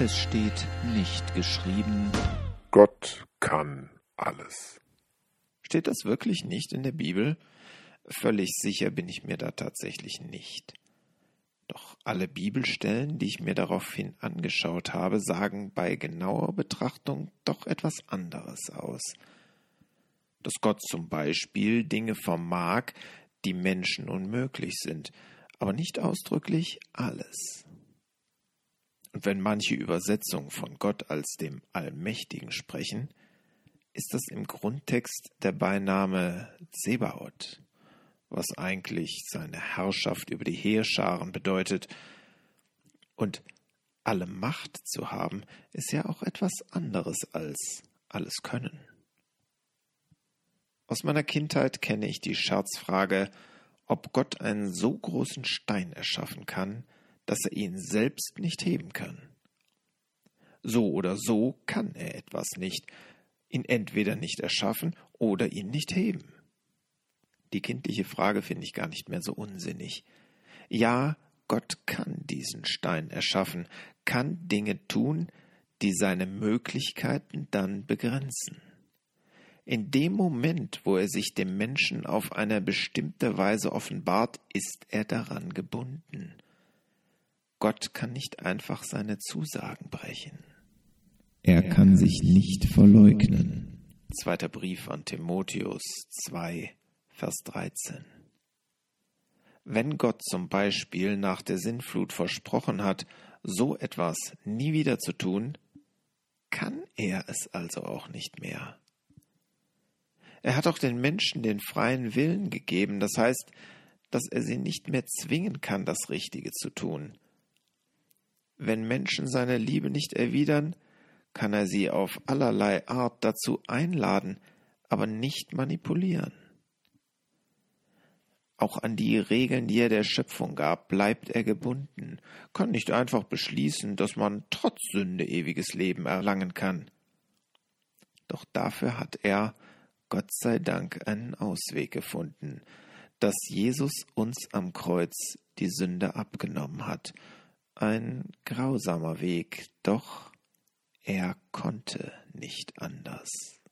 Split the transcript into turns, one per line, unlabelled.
Es steht nicht geschrieben.
Gott kann alles.
Steht das wirklich nicht in der Bibel? Völlig sicher bin ich mir da tatsächlich nicht. Doch alle Bibelstellen, die ich mir daraufhin angeschaut habe, sagen bei genauer Betrachtung doch etwas anderes aus. Dass Gott zum Beispiel Dinge vermag, die Menschen unmöglich sind, aber nicht ausdrücklich alles. Wenn manche Übersetzungen von Gott als dem Allmächtigen sprechen, ist das im Grundtext der Beiname Zebaoth, was eigentlich seine Herrschaft über die Heerscharen bedeutet. Und alle Macht zu haben, ist ja auch etwas anderes als alles Können. Aus meiner Kindheit kenne ich die Scherzfrage, ob Gott einen so großen Stein erschaffen kann, dass er ihn selbst nicht heben kann. So oder so kann er etwas nicht, ihn entweder nicht erschaffen oder ihn nicht heben. Die kindliche Frage finde ich gar nicht mehr so unsinnig. Ja, Gott kann diesen Stein erschaffen, kann Dinge tun, die seine Möglichkeiten dann begrenzen. In dem Moment, wo er sich dem Menschen auf eine bestimmte Weise offenbart, ist er daran gebunden. Gott kann nicht einfach seine Zusagen brechen.
Er kann sich nicht verleugnen.
Zweiter Brief an Timotheus 2, Vers 13. Wenn Gott zum Beispiel nach der Sinnflut versprochen hat, so etwas nie wieder zu tun, kann er es also auch nicht mehr. Er hat auch den Menschen den freien Willen gegeben, das heißt, dass er sie nicht mehr zwingen kann, das Richtige zu tun. Wenn Menschen seine Liebe nicht erwidern, kann er sie auf allerlei Art dazu einladen, aber nicht manipulieren. Auch an die Regeln, die er der Schöpfung gab, bleibt er gebunden, kann nicht einfach beschließen, dass man trotz Sünde ewiges Leben erlangen kann. Doch dafür hat er Gott sei Dank einen Ausweg gefunden, dass Jesus uns am Kreuz die Sünde abgenommen hat. Ein grausamer Weg, doch er konnte nicht anders.